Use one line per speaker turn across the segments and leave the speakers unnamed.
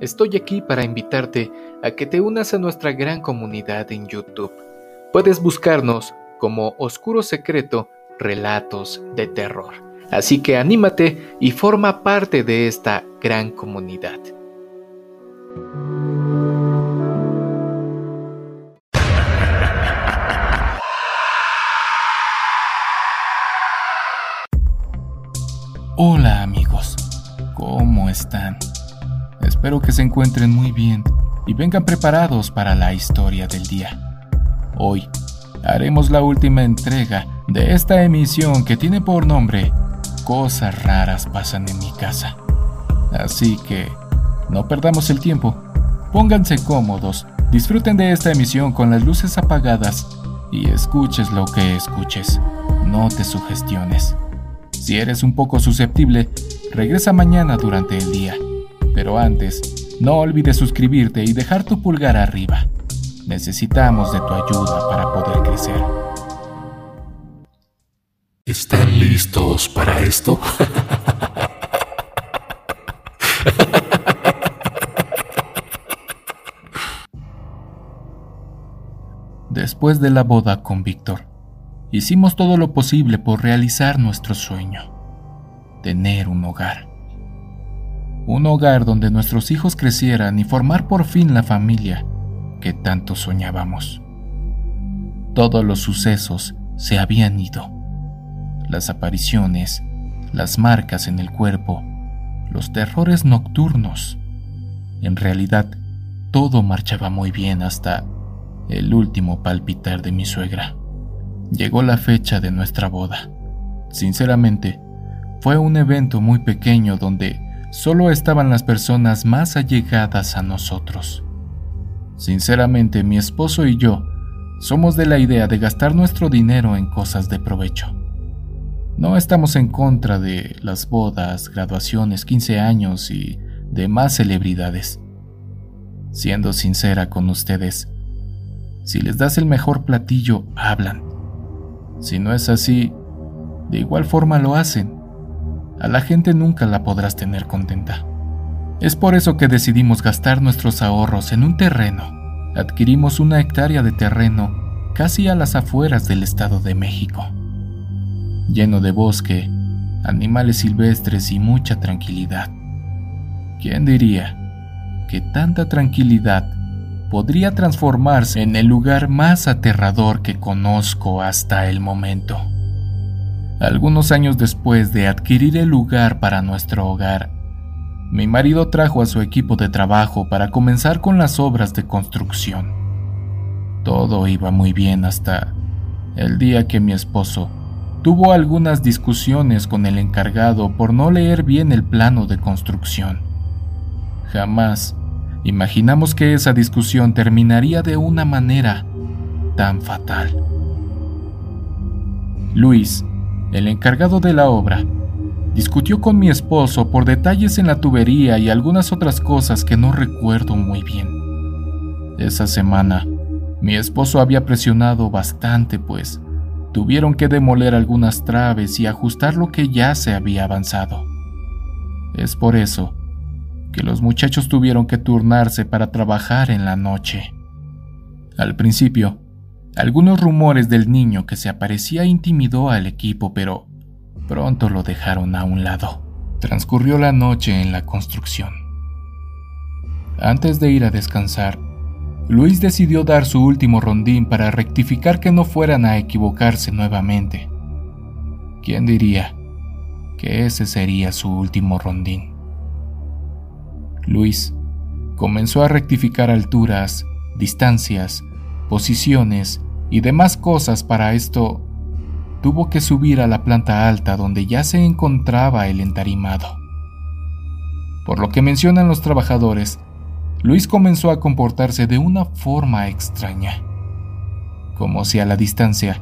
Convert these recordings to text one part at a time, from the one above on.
estoy aquí para invitarte a que te unas a nuestra gran comunidad en YouTube. Puedes buscarnos como Oscuro Secreto Relatos de Terror. Así que anímate y forma parte de esta gran comunidad.
Hola amigos, ¿cómo están? Espero que se encuentren muy bien y vengan preparados para la historia del día. Hoy haremos la última entrega de esta emisión que tiene por nombre Cosas raras pasan en mi casa. Así que no perdamos el tiempo, pónganse cómodos, disfruten de esta emisión con las luces apagadas y escuches lo que escuches, no te sugestiones. Si eres un poco susceptible, regresa mañana durante el día. Pero antes, no olvides suscribirte y dejar tu pulgar arriba. Necesitamos de tu ayuda para poder crecer.
¿Están listos para esto?
Después de la boda con Víctor, Hicimos todo lo posible por realizar nuestro sueño, tener un hogar. Un hogar donde nuestros hijos crecieran y formar por fin la familia que tanto soñábamos. Todos los sucesos se habían ido. Las apariciones, las marcas en el cuerpo, los terrores nocturnos. En realidad, todo marchaba muy bien hasta el último palpitar de mi suegra. Llegó la fecha de nuestra boda. Sinceramente, fue un evento muy pequeño donde solo estaban las personas más allegadas a nosotros. Sinceramente, mi esposo y yo somos de la idea de gastar nuestro dinero en cosas de provecho. No estamos en contra de las bodas, graduaciones, 15 años y demás celebridades. Siendo sincera con ustedes, si les das el mejor platillo, hablan. Si no es así, de igual forma lo hacen. A la gente nunca la podrás tener contenta. Es por eso que decidimos gastar nuestros ahorros en un terreno. Adquirimos una hectárea de terreno casi a las afueras del Estado de México, lleno de bosque, animales silvestres y mucha tranquilidad. ¿Quién diría que tanta tranquilidad podría transformarse en el lugar más aterrador que conozco hasta el momento. Algunos años después de adquirir el lugar para nuestro hogar, mi marido trajo a su equipo de trabajo para comenzar con las obras de construcción. Todo iba muy bien hasta el día que mi esposo tuvo algunas discusiones con el encargado por no leer bien el plano de construcción. Jamás Imaginamos que esa discusión terminaría de una manera tan fatal. Luis, el encargado de la obra, discutió con mi esposo por detalles en la tubería y algunas otras cosas que no recuerdo muy bien. Esa semana, mi esposo había presionado bastante, pues tuvieron que demoler algunas traves y ajustar lo que ya se había avanzado. Es por eso que los muchachos tuvieron que turnarse para trabajar en la noche. Al principio, algunos rumores del niño que se aparecía intimidó al equipo, pero pronto lo dejaron a un lado. Transcurrió la noche en la construcción. Antes de ir a descansar, Luis decidió dar su último rondín para rectificar que no fueran a equivocarse nuevamente. ¿Quién diría que ese sería su último rondín? Luis comenzó a rectificar alturas, distancias, posiciones y demás cosas para esto. Tuvo que subir a la planta alta donde ya se encontraba el entarimado. Por lo que mencionan los trabajadores, Luis comenzó a comportarse de una forma extraña, como si a la distancia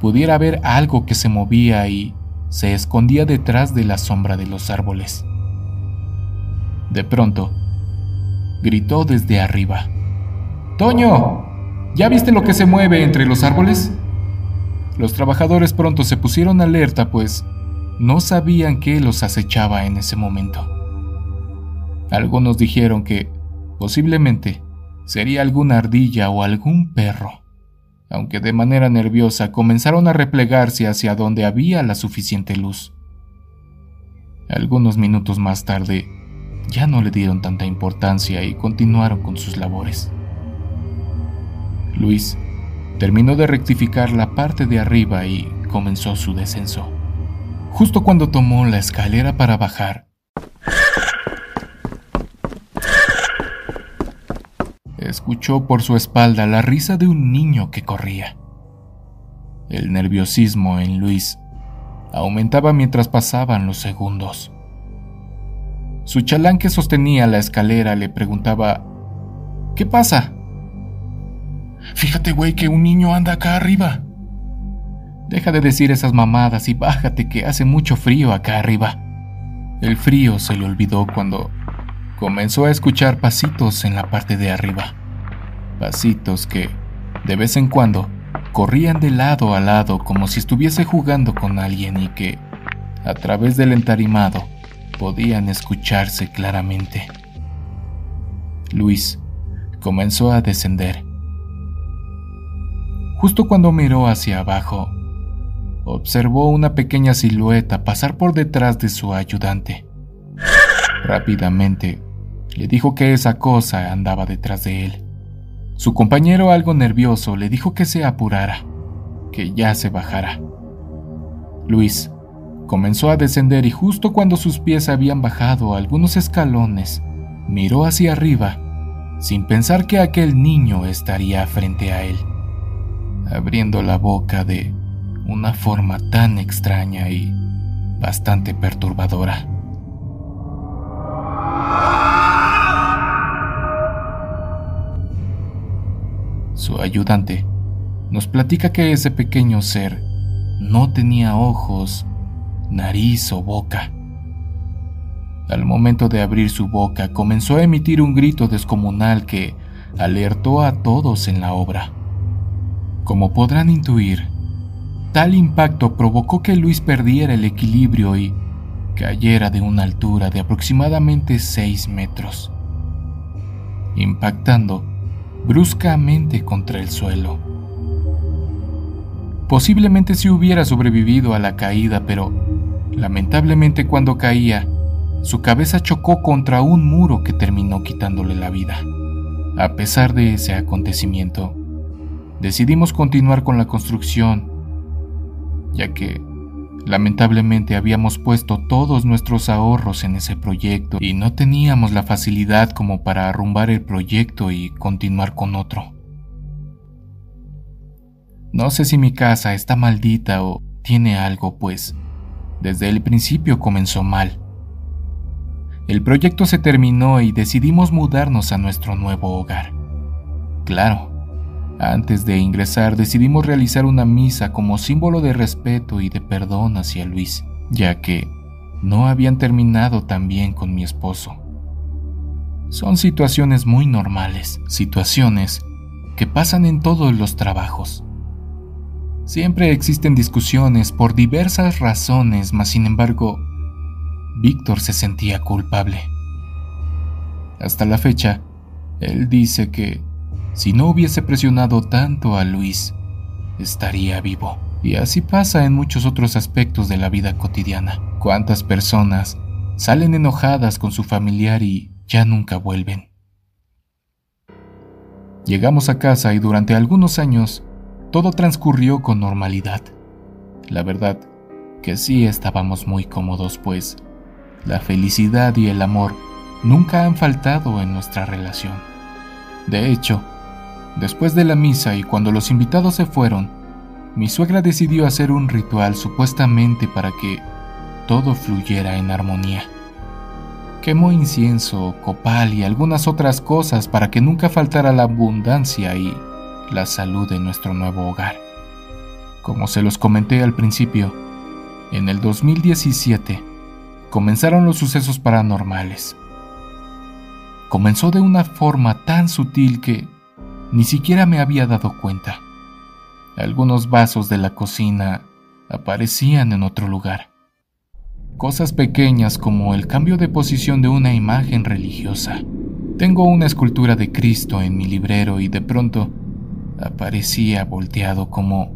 pudiera ver algo que se movía y se escondía detrás de la sombra de los árboles. De pronto, gritó desde arriba. Toño, ¿ya viste lo que se mueve entre los árboles? Los trabajadores pronto se pusieron alerta, pues no sabían qué los acechaba en ese momento. Algunos dijeron que Posiblemente sería alguna ardilla o algún perro, aunque de manera nerviosa comenzaron a replegarse hacia donde había la suficiente luz. Algunos minutos más tarde, ya no le dieron tanta importancia y continuaron con sus labores. Luis terminó de rectificar la parte de arriba y comenzó su descenso. Justo cuando tomó la escalera para bajar, escuchó por su espalda la risa de un niño que corría. El nerviosismo en Luis aumentaba mientras pasaban los segundos. Su chalán que sostenía la escalera le preguntaba, ¿Qué pasa? Fíjate, güey, que un niño anda acá arriba. Deja de decir esas mamadas y bájate que hace mucho frío acá arriba. El frío se le olvidó cuando comenzó a escuchar pasitos en la parte de arriba. Pasitos que, de vez en cuando, corrían de lado a lado como si estuviese jugando con alguien y que, a través del entarimado, podían escucharse claramente. Luis comenzó a descender. Justo cuando miró hacia abajo, observó una pequeña silueta pasar por detrás de su ayudante. Rápidamente le dijo que esa cosa andaba detrás de él. Su compañero, algo nervioso, le dijo que se apurara, que ya se bajara. Luis Comenzó a descender y justo cuando sus pies habían bajado algunos escalones, miró hacia arriba, sin pensar que aquel niño estaría frente a él, abriendo la boca de una forma tan extraña y bastante perturbadora. Su ayudante nos platica que ese pequeño ser no tenía ojos nariz o boca. Al momento de abrir su boca comenzó a emitir un grito descomunal que alertó a todos en la obra. Como podrán intuir, tal impacto provocó que Luis perdiera el equilibrio y cayera de una altura de aproximadamente 6 metros, impactando bruscamente contra el suelo. Posiblemente si hubiera sobrevivido a la caída, pero Lamentablemente cuando caía, su cabeza chocó contra un muro que terminó quitándole la vida. A pesar de ese acontecimiento, decidimos continuar con la construcción, ya que lamentablemente habíamos puesto todos nuestros ahorros en ese proyecto y no teníamos la facilidad como para arrumbar el proyecto y continuar con otro. No sé si mi casa está maldita o tiene algo, pues desde el principio comenzó mal. El proyecto se terminó y decidimos mudarnos a nuestro nuevo hogar. Claro, antes de ingresar decidimos realizar una misa como símbolo de respeto y de perdón hacia Luis, ya que no habían terminado tan bien con mi esposo. Son situaciones muy normales, situaciones que pasan en todos los trabajos. Siempre existen discusiones por diversas razones, mas sin embargo, Víctor se sentía culpable. Hasta la fecha, él dice que si no hubiese presionado tanto a Luis, estaría vivo. Y así pasa en muchos otros aspectos de la vida cotidiana. ¿Cuántas personas salen enojadas con su familiar y ya nunca vuelven? Llegamos a casa y durante algunos años todo transcurrió con normalidad. La verdad que sí estábamos muy cómodos, pues la felicidad y el amor nunca han faltado en nuestra relación. De hecho, después de la misa y cuando los invitados se fueron, mi suegra decidió hacer un ritual supuestamente para que todo fluyera en armonía. Quemó incienso, copal y algunas otras cosas para que nunca faltara la abundancia y la salud de nuestro nuevo hogar. Como se los comenté al principio, en el 2017 comenzaron los sucesos paranormales. Comenzó de una forma tan sutil que ni siquiera me había dado cuenta. Algunos vasos de la cocina aparecían en otro lugar. Cosas pequeñas como el cambio de posición de una imagen religiosa Tengo una escultura de Cristo en mi librero y de pronto aparecía volteado como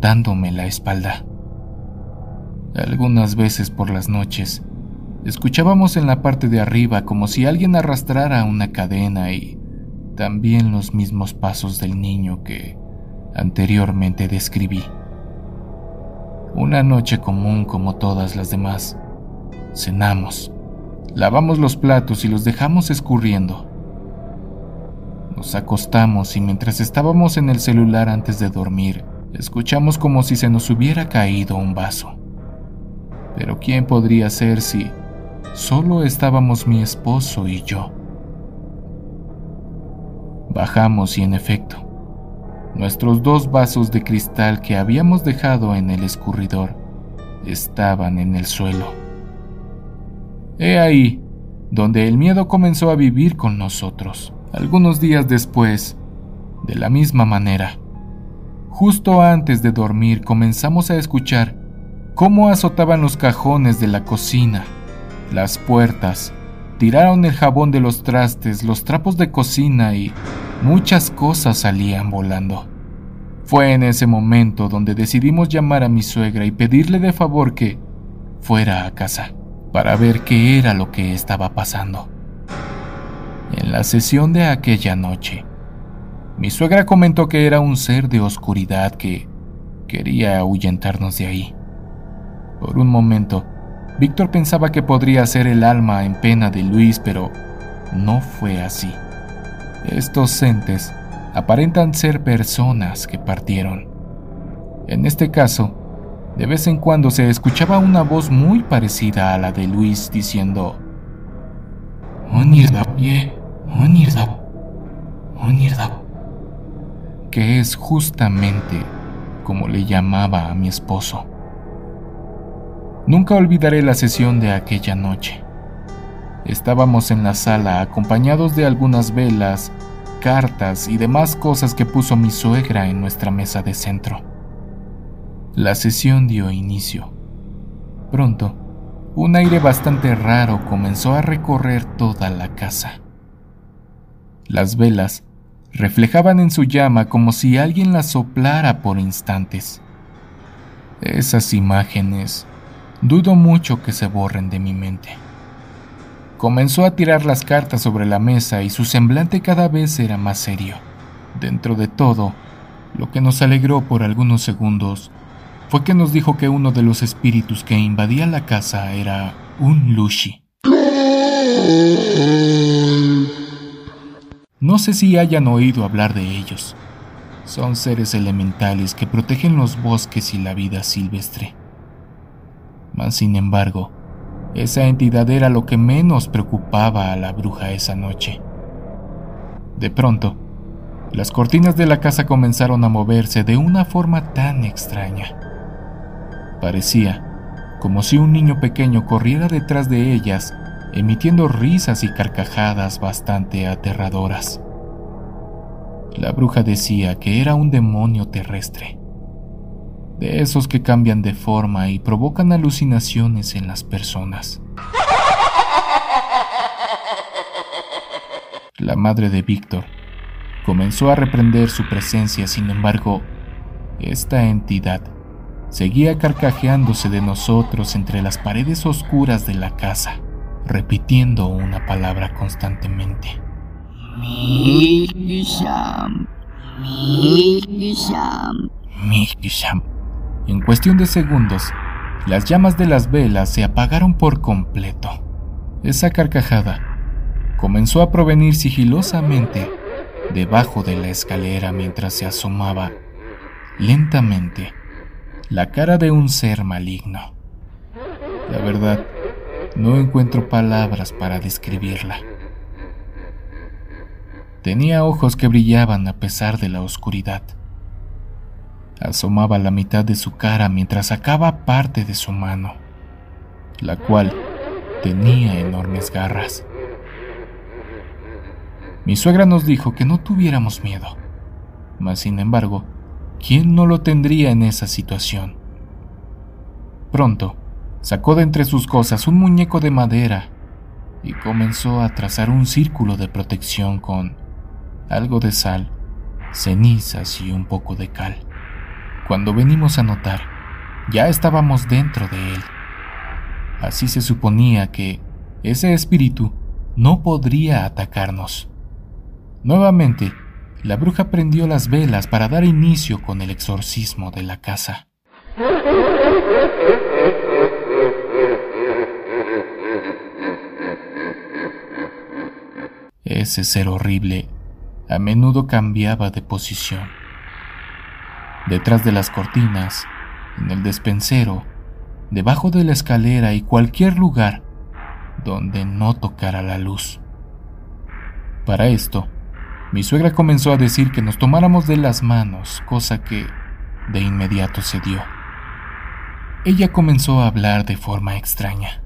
dándome la espalda. Algunas veces por las noches escuchábamos en la parte de arriba como si alguien arrastrara una cadena y también los mismos pasos del niño que anteriormente describí. Una noche común como todas las demás. Cenamos, lavamos los platos y los dejamos escurriendo. Nos acostamos y mientras estábamos en el celular antes de dormir, escuchamos como si se nos hubiera caído un vaso. Pero ¿quién podría ser si solo estábamos mi esposo y yo? Bajamos y en efecto, Nuestros dos vasos de cristal que habíamos dejado en el escurridor estaban en el suelo. He ahí donde el miedo comenzó a vivir con nosotros. Algunos días después, de la misma manera, justo antes de dormir comenzamos a escuchar cómo azotaban los cajones de la cocina, las puertas, tiraron el jabón de los trastes, los trapos de cocina y muchas cosas salían volando. Fue en ese momento donde decidimos llamar a mi suegra y pedirle de favor que fuera a casa para ver qué era lo que estaba pasando. En la sesión de aquella noche, mi suegra comentó que era un ser de oscuridad que quería ahuyentarnos de ahí. Por un momento, Víctor pensaba que podría ser el alma en pena de Luis, pero no fue así. Estos entes aparentan ser personas que partieron. En este caso, de vez en cuando se escuchaba una voz muy parecida a la de Luis diciendo, que es justamente como le llamaba a mi esposo. Nunca olvidaré la sesión de aquella noche. Estábamos en la sala acompañados de algunas velas, cartas y demás cosas que puso mi suegra en nuestra mesa de centro. La sesión dio inicio. Pronto, un aire bastante raro comenzó a recorrer toda la casa. Las velas reflejaban en su llama como si alguien las soplara por instantes. Esas imágenes dudo mucho que se borren de mi mente. Comenzó a tirar las cartas sobre la mesa y su semblante cada vez era más serio. Dentro de todo, lo que nos alegró por algunos segundos fue que nos dijo que uno de los espíritus que invadía la casa era un Lushi. No sé si hayan oído hablar de ellos. Son seres elementales que protegen los bosques y la vida silvestre. Sin embargo, esa entidad era lo que menos preocupaba a la bruja esa noche. De pronto, las cortinas de la casa comenzaron a moverse de una forma tan extraña. Parecía como si un niño pequeño corriera detrás de ellas, emitiendo risas y carcajadas bastante aterradoras. La bruja decía que era un demonio terrestre de esos que cambian de forma y provocan alucinaciones en las personas. La madre de Víctor comenzó a reprender su presencia, sin embargo, esta entidad seguía carcajeándose de nosotros entre las paredes oscuras de la casa, repitiendo una palabra constantemente. Misham. Misham. Misham. En cuestión de segundos, las llamas de las velas se apagaron por completo. Esa carcajada comenzó a provenir sigilosamente debajo de la escalera mientras se asomaba lentamente la cara de un ser maligno. La verdad, no encuentro palabras para describirla. Tenía ojos que brillaban a pesar de la oscuridad. Asomaba la mitad de su cara mientras sacaba parte de su mano, la cual tenía enormes garras. Mi suegra nos dijo que no tuviéramos miedo, mas sin embargo, ¿quién no lo tendría en esa situación? Pronto, sacó de entre sus cosas un muñeco de madera y comenzó a trazar un círculo de protección con algo de sal, cenizas y un poco de cal. Cuando venimos a notar, ya estábamos dentro de él. Así se suponía que ese espíritu no podría atacarnos. Nuevamente, la bruja prendió las velas para dar inicio con el exorcismo de la casa. Ese ser horrible a menudo cambiaba de posición. Detrás de las cortinas, en el despensero, debajo de la escalera y cualquier lugar donde no tocara la luz. Para esto, mi suegra comenzó a decir que nos tomáramos de las manos, cosa que de inmediato se dio. Ella comenzó a hablar de forma extraña.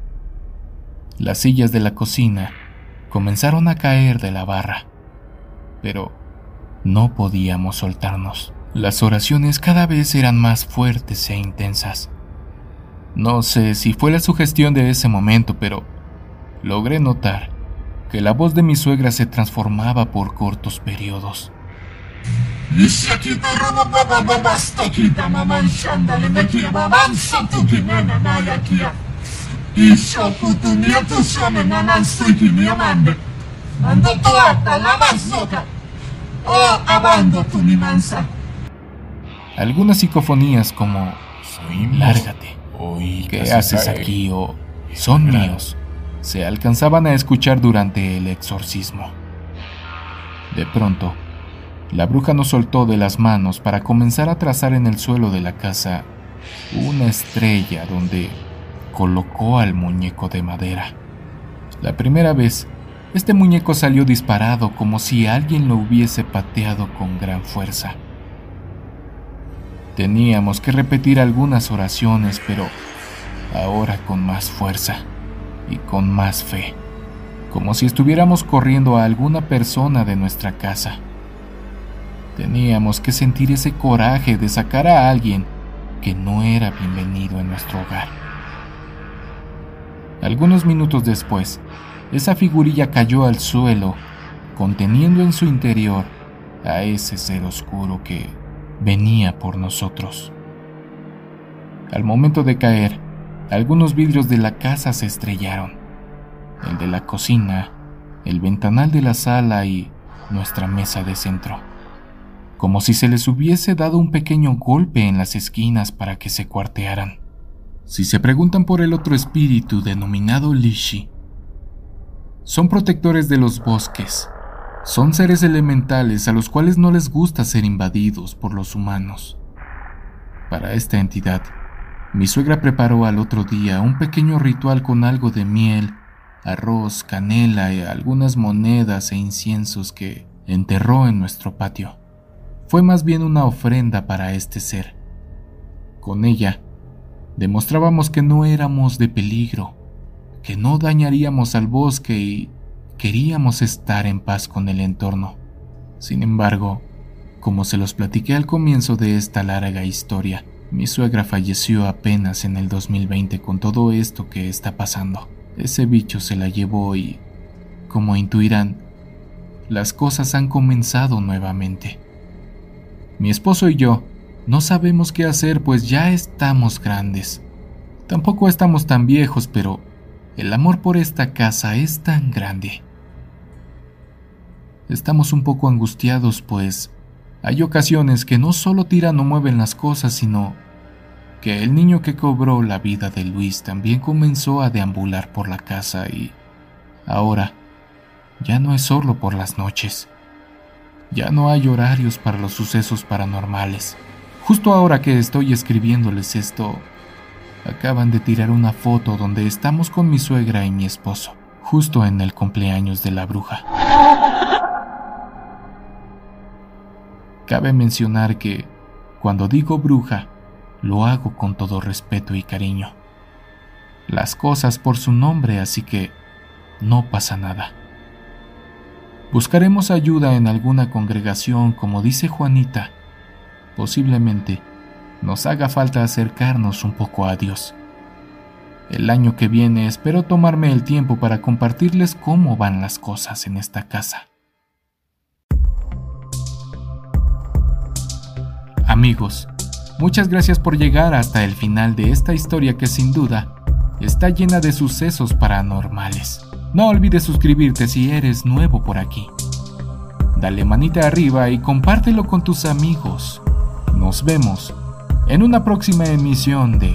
Las sillas de la cocina comenzaron a caer de la barra, pero no podíamos soltarnos. Las oraciones cada vez eran más fuertes e intensas. No sé si fue la sugestión de ese momento, pero logré notar que la voz de mi suegra se transformaba por cortos periodos. Algunas psicofonías como Lárgate, ¿qué haces aquí? o Son míos se alcanzaban a escuchar durante el exorcismo. De pronto, la bruja nos soltó de las manos para comenzar a trazar en el suelo de la casa una estrella donde colocó al muñeco de madera. La primera vez, este muñeco salió disparado como si alguien lo hubiese pateado con gran fuerza. Teníamos que repetir algunas oraciones, pero ahora con más fuerza y con más fe, como si estuviéramos corriendo a alguna persona de nuestra casa. Teníamos que sentir ese coraje de sacar a alguien que no era bienvenido en nuestro hogar. Algunos minutos después, esa figurilla cayó al suelo, conteniendo en su interior a ese ser oscuro que venía por nosotros. Al momento de caer, algunos vidrios de la casa se estrellaron. El de la cocina, el ventanal de la sala y nuestra mesa de centro. Como si se les hubiese dado un pequeño golpe en las esquinas para que se cuartearan. Si se preguntan por el otro espíritu denominado Lishi, son protectores de los bosques. Son seres elementales a los cuales no les gusta ser invadidos por los humanos. Para esta entidad, mi suegra preparó al otro día un pequeño ritual con algo de miel, arroz, canela y algunas monedas e inciensos que enterró en nuestro patio. Fue más bien una ofrenda para este ser. Con ella, demostrábamos que no éramos de peligro, que no dañaríamos al bosque y queríamos estar en paz con el entorno. Sin embargo, como se los platiqué al comienzo de esta larga historia, mi suegra falleció apenas en el 2020 con todo esto que está pasando. Ese bicho se la llevó y, como intuirán, las cosas han comenzado nuevamente. Mi esposo y yo no sabemos qué hacer pues ya estamos grandes. Tampoco estamos tan viejos, pero el amor por esta casa es tan grande. Estamos un poco angustiados pues hay ocasiones que no solo tiran o mueven las cosas, sino que el niño que cobró la vida de Luis también comenzó a deambular por la casa y ahora ya no es solo por las noches. Ya no hay horarios para los sucesos paranormales. Justo ahora que estoy escribiéndoles esto, acaban de tirar una foto donde estamos con mi suegra y mi esposo, justo en el cumpleaños de la bruja. Cabe mencionar que, cuando digo bruja, lo hago con todo respeto y cariño. Las cosas por su nombre, así que no pasa nada. Buscaremos ayuda en alguna congregación, como dice Juanita. Posiblemente nos haga falta acercarnos un poco a Dios. El año que viene espero tomarme el tiempo para compartirles cómo van las cosas en esta casa. Amigos, muchas gracias por llegar hasta el final de esta historia que sin duda está llena de sucesos paranormales. No olvides suscribirte si eres nuevo por aquí. Dale manita arriba y compártelo con tus amigos. Nos vemos en una próxima emisión de